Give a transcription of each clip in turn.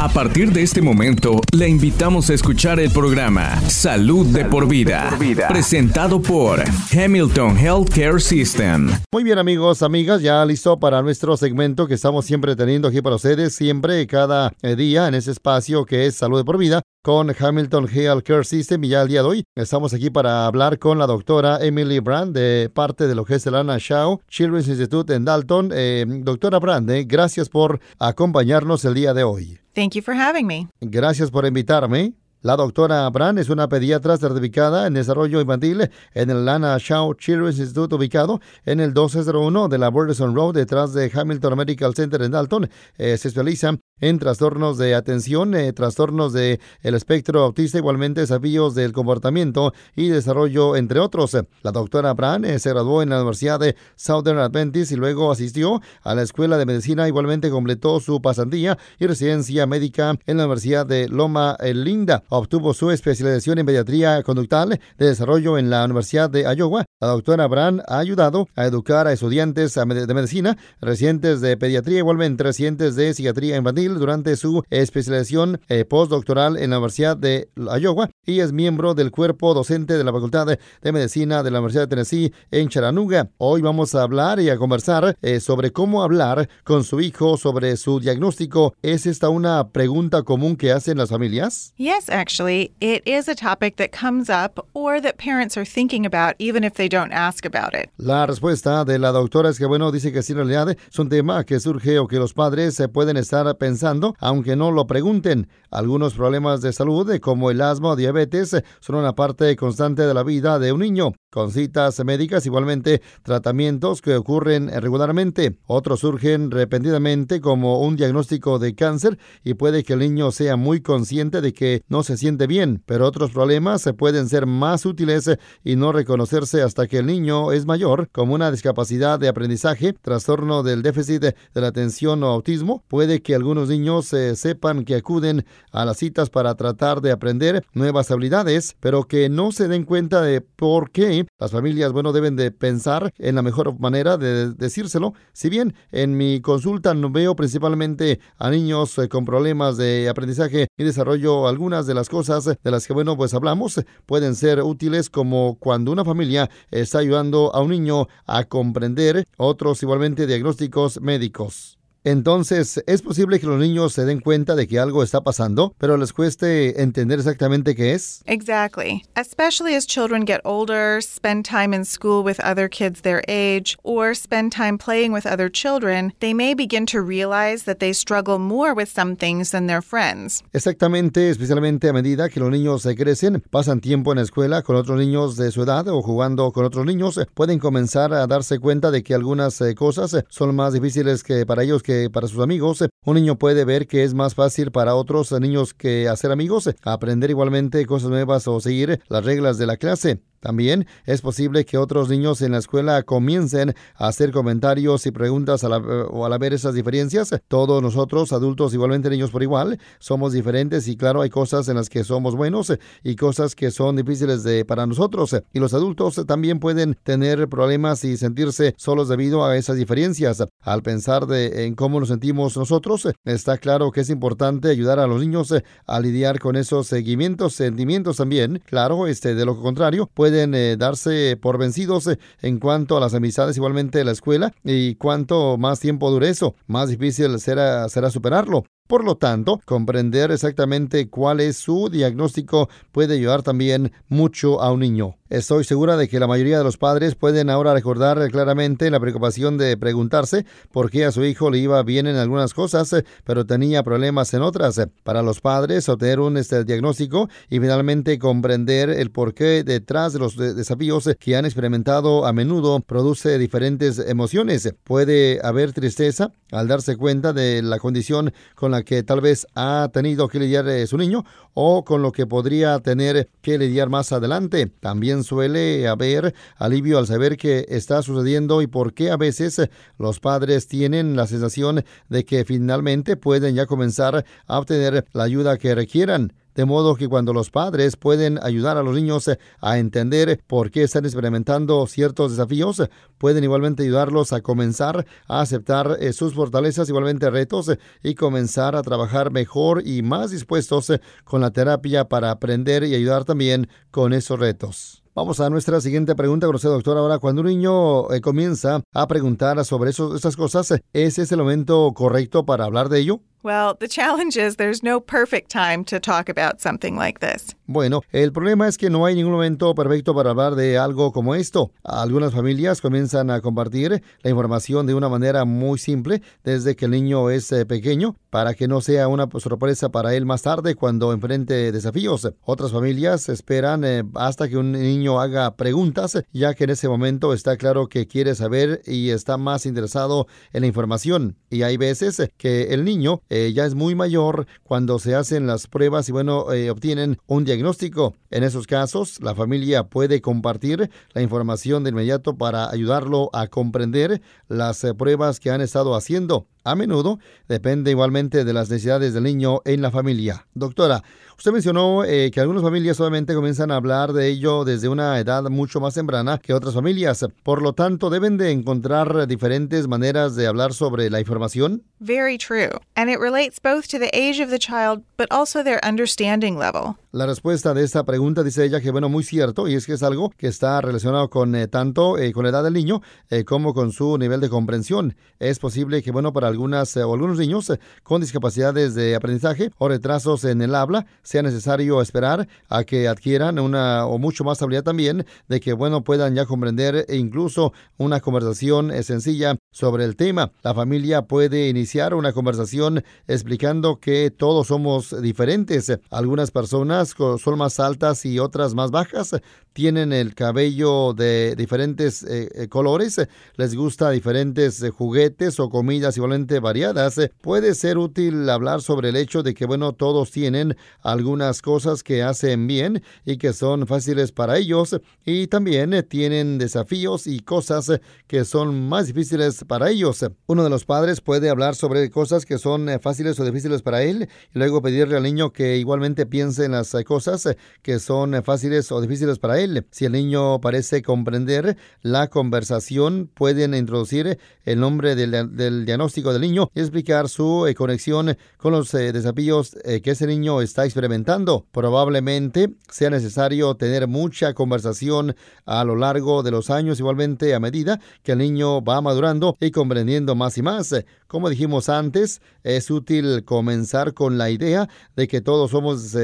A partir de este momento, le invitamos a escuchar el programa Salud, de, por vida, presentado por Hamilton Healthcare System. Muy bien amigos, amigas, ya listo para nuestro segmento que estamos siempre teniendo aquí para ustedes, siempre cada eh, día en ese espacio que es Salud de por vida con Hamilton Healthcare System y ya el día de hoy estamos aquí para hablar con la doctora Emily Brand de parte de lo que es el Anna Shaw Children's Institute en Dalton. Eh, doctora Brand, eh, gracias por acompañarnos el día de hoy. Thank you for having me. Gracias por invitarme. La doctora Brand es una pediatra certificada en desarrollo infantil en el Lana Shaw Children's Institute ubicado en el 1201 de la Burleson Road detrás de Hamilton Medical Center en Dalton. Eh, se especializa en trastornos de atención, eh, trastornos del el espectro autista, igualmente desafíos del comportamiento y desarrollo, entre otros. La doctora Brand eh, se graduó en la Universidad de Southern Adventist y luego asistió a la Escuela de Medicina. Igualmente completó su pasantía y residencia médica en la Universidad de Loma Linda. Obtuvo su especialización en pediatría conductal de desarrollo en la Universidad de Iowa. La doctora Brand ha ayudado a educar a estudiantes de medicina, residentes de pediatría, igualmente residentes de psiquiatría infantil durante su especialización eh, postdoctoral en la Universidad de Iowa y es miembro del cuerpo docente de la Facultad de Medicina de la Universidad de Tennessee en Chattanooga. Hoy vamos a hablar y a conversar eh, sobre cómo hablar con su hijo sobre su diagnóstico. ¿Es esta una pregunta común que hacen las familias? Yes, actually, it is a topic that comes up or that parents are thinking about even if they don't ask about it. La respuesta de la doctora es que bueno, dice que sí, en realidad es un tema que surge o que los padres se pueden estar pensando aunque no lo pregunten. Algunos problemas de salud, como el asma o diabetes, son una parte constante de la vida de un niño, con citas médicas, igualmente tratamientos que ocurren regularmente. Otros surgen repentinamente como un diagnóstico de cáncer y puede que el niño sea muy consciente de que no se siente bien, pero otros problemas pueden ser más útiles y no reconocerse hasta que el niño es mayor, como una discapacidad de aprendizaje, trastorno del déficit de la atención o autismo. Puede que algunos niños eh, sepan que acuden a las citas para tratar de aprender nuevas habilidades, pero que no se den cuenta de por qué las familias, bueno, deben de pensar en la mejor manera de decírselo. Si bien en mi consulta no veo principalmente a niños eh, con problemas de aprendizaje y desarrollo, algunas de las cosas de las que, bueno, pues hablamos pueden ser útiles como cuando una familia está ayudando a un niño a comprender otros igualmente diagnósticos médicos. Entonces, es posible que los niños se den cuenta de que algo está pasando, pero les cueste entender exactamente qué es. Exactly. Especially as children get older, spend time in school with other kids their age, or spend time playing with other children, they may begin to realize that they struggle more with some things than their friends. Exactamente, especialmente a medida que los niños se crecen, pasan tiempo en la escuela con otros niños de su edad o jugando con otros niños, pueden comenzar a darse cuenta de que algunas eh, cosas son más difíciles que para ellos que para sus amigos. Un niño puede ver que es más fácil para otros niños que hacer amigos, aprender igualmente cosas nuevas o seguir las reglas de la clase. También es posible que otros niños en la escuela comiencen a hacer comentarios y preguntas a la, o al ver esas diferencias. Todos nosotros, adultos, igualmente niños por igual, somos diferentes y claro, hay cosas en las que somos buenos y cosas que son difíciles de, para nosotros. Y los adultos también pueden tener problemas y sentirse solos debido a esas diferencias. Al pensar de, en cómo nos sentimos nosotros, está claro que es importante ayudar a los niños a lidiar con esos seguimientos, sentimientos también. Claro, este, de lo contrario, puede pueden eh, darse por vencidos eh, en cuanto a las amistades, igualmente la escuela, y cuanto más tiempo dure eso, más difícil será superarlo. Por lo tanto, comprender exactamente cuál es su diagnóstico puede ayudar también mucho a un niño. Estoy segura de que la mayoría de los padres pueden ahora recordar claramente la preocupación de preguntarse por qué a su hijo le iba bien en algunas cosas, pero tenía problemas en otras. Para los padres, obtener un este, diagnóstico y finalmente comprender el porqué detrás de los desafíos que han experimentado a menudo produce diferentes emociones. Puede haber tristeza al darse cuenta de la condición con la que tal vez ha tenido que lidiar eh, su niño o con lo que podría tener que lidiar más adelante. También suele haber alivio al saber qué está sucediendo y por qué a veces los padres tienen la sensación de que finalmente pueden ya comenzar a obtener la ayuda que requieran. De modo que cuando los padres pueden ayudar a los niños a entender por qué están experimentando ciertos desafíos, pueden igualmente ayudarlos a comenzar a aceptar eh, sus fortalezas, igualmente retos, y comenzar a trabajar mejor y más dispuestos con la terapia para aprender y ayudar también con esos retos. Vamos a nuestra siguiente pregunta, usted, doctor. Ahora, cuando un niño eh, comienza a preguntar sobre esas cosas, ¿es ese el momento correcto para hablar de ello? Well, the challenge is there's no perfect time to talk about something like this. Bueno, el problema es que no hay ningún momento perfecto para hablar de algo como esto. Algunas familias comienzan a compartir la información de una manera muy simple desde que el niño es eh, pequeño para que no sea una sorpresa para él más tarde cuando enfrente desafíos. Otras familias esperan eh, hasta que un niño haga preguntas, ya que en ese momento está claro que quiere saber y está más interesado en la información. Y hay veces que el niño eh, ya es muy mayor cuando se hacen las pruebas y bueno, eh, obtienen un diagnóstico. En esos casos, la familia puede compartir la información de inmediato para ayudarlo a comprender las eh, pruebas que han estado haciendo. A menudo depende igualmente de las necesidades del niño en la familia. Doctora, usted mencionó que algunas familias solamente comienzan a hablar de ello desde una edad mucho más temprana que otras familias. Por lo tanto, deben de encontrar diferentes maneras de hablar sobre la información. Very true. And it relates both to the age of the child, but also their understanding level. La respuesta de esta pregunta dice ella que, bueno, muy cierto, y es que es algo que está relacionado con eh, tanto eh, con la edad del niño eh, como con su nivel de comprensión. Es posible que, bueno, para algunas o algunos niños con discapacidades de aprendizaje o retrasos en el habla, sea necesario esperar a que adquieran una o mucho más habilidad también de que, bueno, puedan ya comprender e incluso una conversación sencilla sobre el tema. La familia puede iniciar una conversación explicando que todos somos diferentes. Algunas personas son más altas y otras más bajas, tienen el cabello de diferentes eh, eh, colores, les gusta diferentes eh, juguetes o comidas igualmente variadas. Puede ser útil hablar sobre el hecho de que, bueno, todos tienen algunas cosas que hacen bien y que son fáciles para ellos y también tienen desafíos y cosas que son más difíciles para ellos. Uno de los padres puede hablar sobre cosas que son fáciles o difíciles para él y luego pedirle al niño que igualmente piense en las cosas eh, que son eh, fáciles o difíciles para él. Si el niño parece comprender la conversación, pueden introducir el nombre del, diagnóstico del niño y explicar su eh, conexión con los desafíos que ese niño está experimentando. Probablemente sea necesario tener mucha conversación a lo largo de los años, igualmente a medida que el niño va madurando y comprendiendo más y más. Como dijimos antes, es útil comenzar con la idea de que todos somos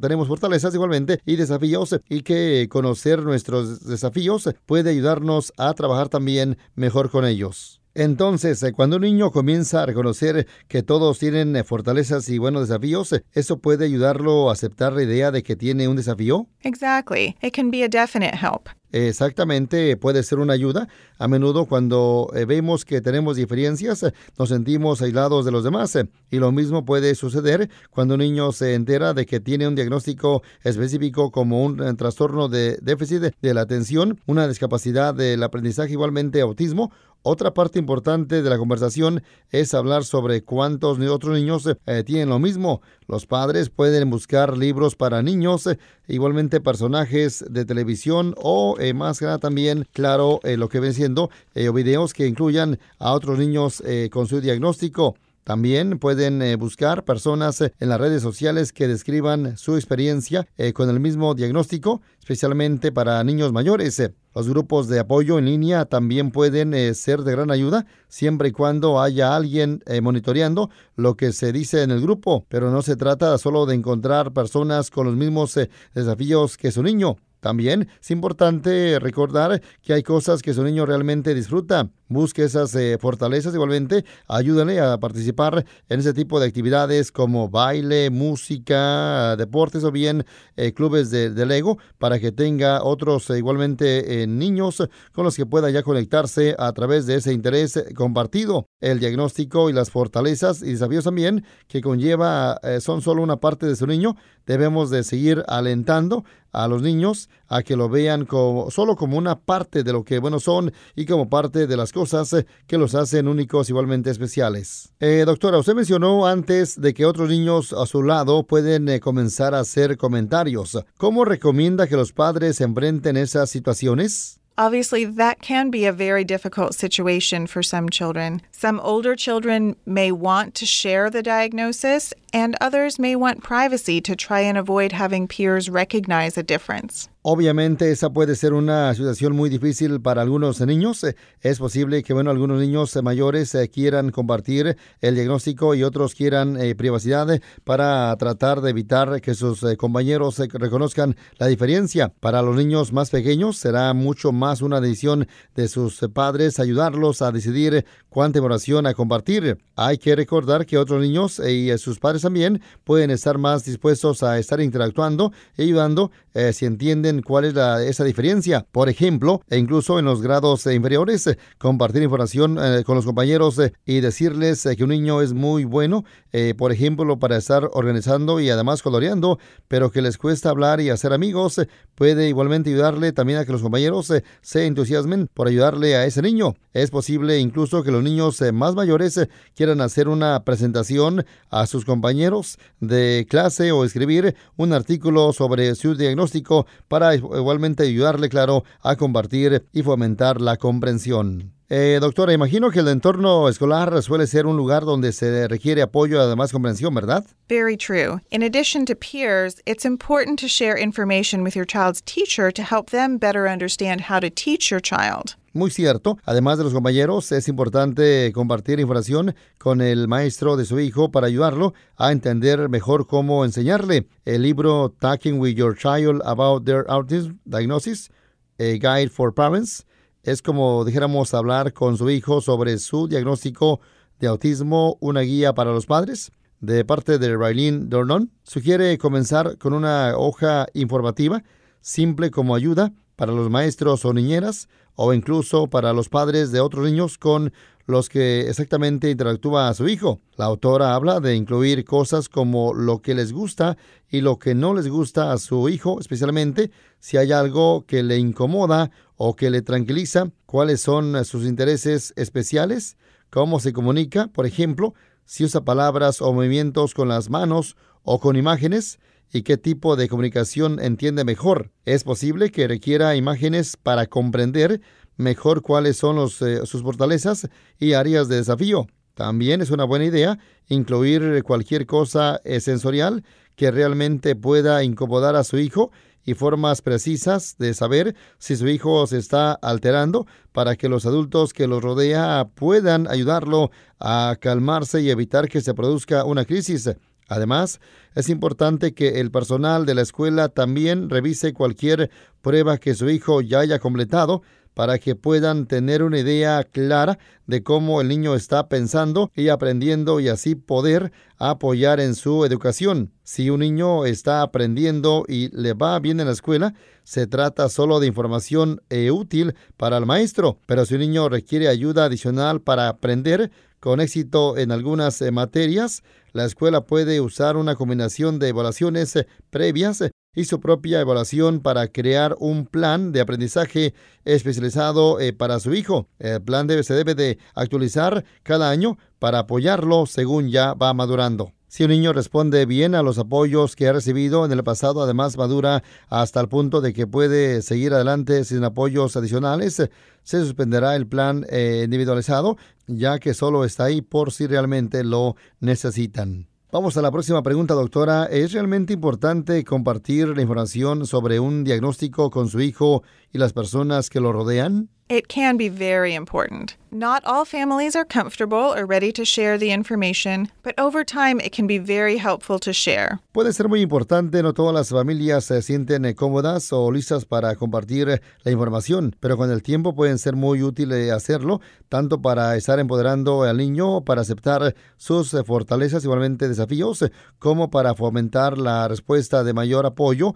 tenemos fortalezas igualmente y desafíos y que conocer nuestros desafíos puede ayudarnos a trabajar también mejor con ellos. Entonces, eh, cuando un niño comienza a reconocer que todos tienen eh, fortalezas y buenos desafíos, eh, ¿eso puede ayudarlo a aceptar la idea de que tiene un desafío? Exactly. It can be a definite help. Exactamente, puede ser una ayuda. A menudo cuando vemos que tenemos diferencias, nos sentimos aislados de los demás. Y lo mismo puede suceder cuando un niño se entera de que tiene un diagnóstico específico como un trastorno de déficit de la atención, una discapacidad del aprendizaje, igualmente autismo otra parte importante de la conversación es hablar sobre cuántos otros niños eh, tienen lo mismo. Los padres pueden buscar libros para niños, eh, igualmente personajes de televisión o eh, más que también, claro, lo que ven siendo videos que incluyan a otros niños con su diagnóstico. También pueden buscar personas en las redes sociales que describan su experiencia con el mismo diagnóstico, especialmente para niños mayores. Los grupos de apoyo en línea también pueden eh, ser de gran ayuda siempre y cuando haya alguien eh, monitoreando lo que se dice en el grupo, pero no se trata solo de encontrar personas con los mismos eh, desafíos que su niño. También es importante recordar que hay cosas que su niño realmente disfruta. Busque esas eh, fortalezas igualmente, ayúdenle a participar en ese tipo de actividades como baile, música, deportes o bien eh, clubes de, Lego para que tenga otros eh, igualmente niños con los que pueda ya conectarse a través de ese interés compartido. El diagnóstico y las fortalezas y desafíos también que conlleva son solo una parte de su niño. Debemos de seguir alentando a los niños a que lo vean solo como una parte de lo que bueno son y como parte de las cosas eh, que los hacen únicos igualmente especiales. Eh, doctora, usted mencionó antes de que otros niños a su lado pueden eh, comenzar a hacer comentarios. ¿Cómo recomienda que los padres enfrenten esas situaciones? Obviously, that can be a very difficult situation for some children. Some older children may want to share the diagnosis, and others may want privacy to try and avoid having peers recognize a difference. Obviamente esa puede ser una situación muy difícil para algunos niños. Es posible que bueno, algunos niños mayores eh, quieran compartir el diagnóstico y otros quieran eh, privacidad para tratar de evitar que sus eh, compañeros reconozcan la diferencia. Para los niños más pequeños será mucho más una decisión de sus padres ayudarlos a decidir cuánta información a compartir. Hay que recordar que otros niños y sus padres también pueden estar más dispuestos a estar interactuando y ayudando si entienden cuál es esa diferencia. Por ejemplo, e incluso en los grados inferiores, eh, compartir información eh, con los compañeros eh, y decirles que un niño es muy bueno, por ejemplo, para estar organizando y además coloreando, pero que les cuesta hablar y hacer amigos, puede igualmente ayudarle también a que los compañeros se entusiasmen por ayudarle a ese niño. Es posible incluso que los niños más mayores quieran hacer una presentación a sus compañeros de clase o escribir un artículo sobre su diagnóstico para igualmente ayudarle, claro, a compartir y fomentar la comprensión. Eh, doctora, imagino que el entorno escolar suele ser un lugar donde se requiere apoyo además comprensión, ¿verdad? Very true. In addition to peers, it's important to share information with your child's teacher to help them better understand how to teach your child. Muy cierto. Además de los compañeros, es importante compartir información con el maestro de su hijo para ayudarlo a entender mejor cómo enseñarle. El libro Talking with Your Child About Their Autism Diagnosis, A Guide for Parents, es como dijéramos hablar con su hijo sobre su diagnóstico de autismo, una guía para los padres. De parte de Raylene Dornon, sugiere comenzar con una hoja informativa, simple como ayuda para los maestros o niñeras o incluso para los padres de otros niños con los que exactamente interactúa a su hijo. La autora habla de incluir cosas como lo que les gusta y lo que no les gusta a su hijo, especialmente si hay algo que le incomoda o que le tranquiliza, cuáles son sus intereses especiales, cómo se comunica, por ejemplo, si usa palabras o movimientos con las manos o con imágenes, y qué tipo de comunicación entiende mejor. Es posible que requiera imágenes para comprender mejor cuáles son eh, sus fortalezas y áreas de desafío. También es una buena idea incluir cualquier cosa sensorial que realmente pueda incomodar a su hijo y formas precisas de saber si su hijo se está alterando para que los adultos que lo rodea puedan ayudarlo a calmarse y evitar que se produzca una crisis. Además, es importante que el personal de la escuela también revise cualquier prueba que su hijo ya haya completado para que puedan tener una idea clara de cómo el niño está pensando y aprendiendo y así poder apoyar en su educación. Si un niño está aprendiendo y le va bien en la escuela, se trata solo de información e útil para el maestro, pero si un niño requiere ayuda adicional para aprender, con éxito en algunas eh, materias, la escuela puede usar una combinación de evaluaciones eh, previas eh, su propia evaluación para crear un plan de aprendizaje especializado para su hijo. El plan debe, se debe de actualizar cada año para apoyarlo según ya va madurando. Si un niño responde bien a los apoyos que ha recibido en el pasado, además madura hasta el punto de que puede seguir adelante sin apoyos adicionales, se suspenderá el plan eh, individualizado, ya que solo está ahí por si realmente lo necesitan. Vamos a la próxima pregunta, doctora. ¿Es realmente importante compartir la información sobre un diagnóstico con su hijo y las personas que lo rodean? It can be very important. Not all families are comfortable or ready to share the information, but over time it can be very helpful to share. Puede ser muy importante, no todas las familias se sienten eh, cómodas o listas para compartir eh, la información, pero con el tiempo pueden ser muy útiles hacerlo, tanto para estar empoderando al niño, para aceptar sus eh, fortalezas, igualmente desafíos, como para fomentar la respuesta de mayor apoyo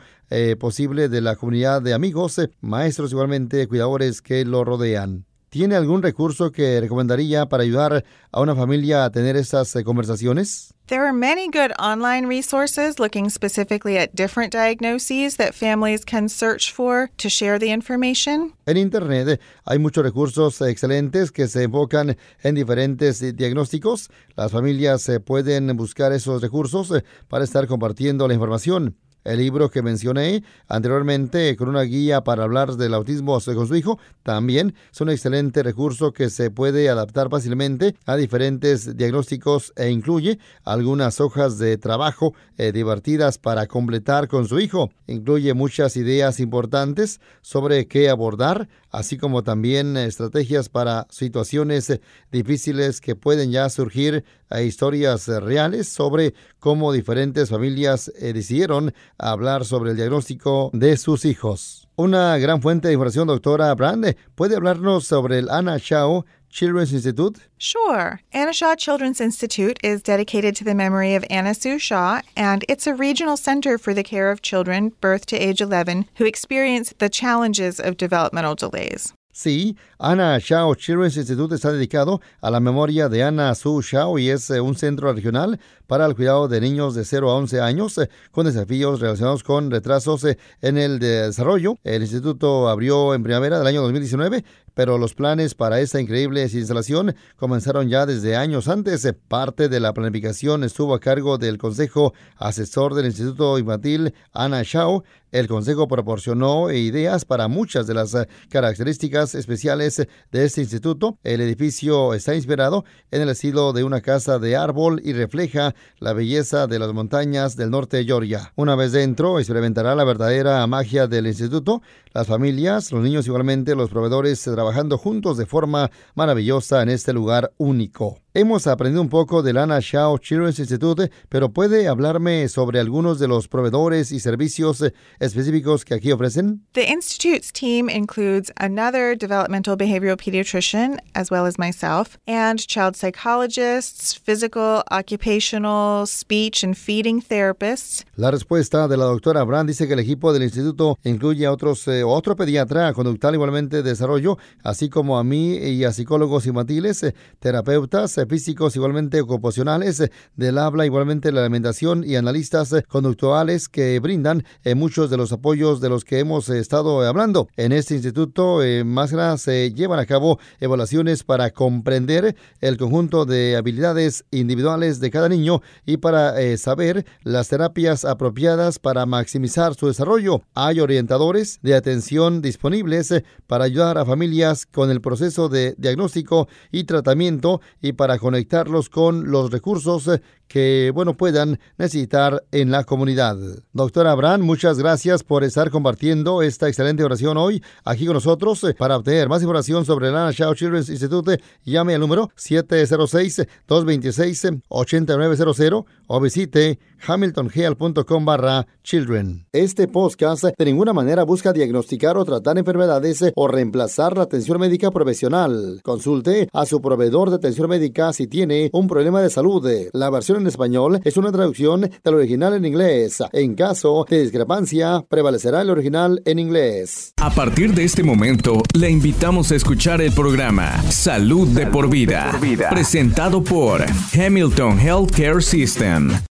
posible de la comunidad de amigos, maestros, igualmente cuidadores que lo rodean. ¿Tiene algún recurso que recomendaría para ayudar a una familia a tener estas eh, conversaciones? There are many good online resources looking specifically at different diagnoses that families can search for to share the information. En Internet hay muchos recursos excelentes que se enfocan en diferentes diagnósticos. Las familias eh, pueden buscar esos recursos para estar compartiendo la información. El libro que mencioné anteriormente con una guía para hablar del autismo con su hijo también es un excelente recurso que se puede adaptar fácilmente a diferentes diagnósticos e incluye algunas hojas de trabajo eh, divertidas para completar con su hijo. Incluye muchas ideas importantes sobre qué abordar, así como también estrategias para situaciones difíciles que pueden ya surgir a historias reales sobre cómo diferentes familias eh, decidieron hablar sobre el diagnóstico de sus hijos. Una gran fuente de información, doctora Brand, ¿puede hablarnos sobre el Anna Shaw Children's Institute? Sure. Anna Shaw Children's Institute is dedicated to the memory of Anna Sue Shaw, and it's a regional center for the care of children birth to age 11 who experience the challenges of developmental delays. Sí, Ana Shao Children's Institute está dedicado a la memoria de Ana Su Shao y es eh, un centro regional para el cuidado de niños de 0 a 11 años eh, con desafíos relacionados con retrasos eh, en el desarrollo. El instituto abrió en primavera del año 2019, pero los planes para esta increíble instalación comenzaron ya desde años antes. Parte de la planificación estuvo a cargo del Consejo Asesor del Instituto Infantil Ana Shao. El Consejo proporcionó ideas para muchas de las características especiales de este instituto. El edificio está inspirado en el estilo de una casa de árbol y refleja la belleza de las montañas del norte de Georgia. Una vez dentro, experimentará la verdadera magia del instituto. Las familias, los niños igualmente, los proveedores trabajando juntos de forma maravillosa en este lugar único. Hemos aprendido un poco del Anna Shaw Children's Institute, pero ¿puede hablarme sobre algunos de los proveedores y servicios específicos que aquí ofrecen? The Institute's team includes another developmental behavioral pediatrician, as well as myself, and child psychologists, physical, occupational, speech, and feeding therapists. La respuesta de la doctora Brand dice que el equipo del instituto incluye a otros, eh, otro pediatra conductal igualmente de desarrollo, así como a mí y a psicólogos infantiles, eh, terapeutas, eh, físicos igualmente ocupacionales eh, del habla, igualmente la alimentación y analistas eh, conductuales que brindan eh, muchos de los apoyos de los que hemos estado hablando. En este instituto más grande se llevan a cabo evaluaciones para comprender el conjunto de habilidades individuales de cada niño y para saber las terapias apropiadas para maximizar su desarrollo. Hay orientadores de atención disponibles para ayudar a familias con el proceso de diagnóstico y tratamiento y para conectarlos con los recursos que, bueno, puedan necesitar en la comunidad. Doctora Abraham, muchas gracias por estar compartiendo esta excelente oración hoy aquí con nosotros. Eh, para obtener más información sobre el Anna Shaw Children's Institute, llame al número 706-226-8900 o visite hamiltonheal.com barra children. Este podcast de ninguna manera busca diagnosticar o tratar enfermedades o reemplazar la atención médica profesional. Consulte a su proveedor de atención médica si tiene un problema de salud. La versión en español es una traducción del original en inglés. En caso de discrepancia, prevalecerá el original en inglés. A partir de este momento, le invitamos a escuchar el programa Salud, de, por vida, presentado por Hamilton Healthcare System.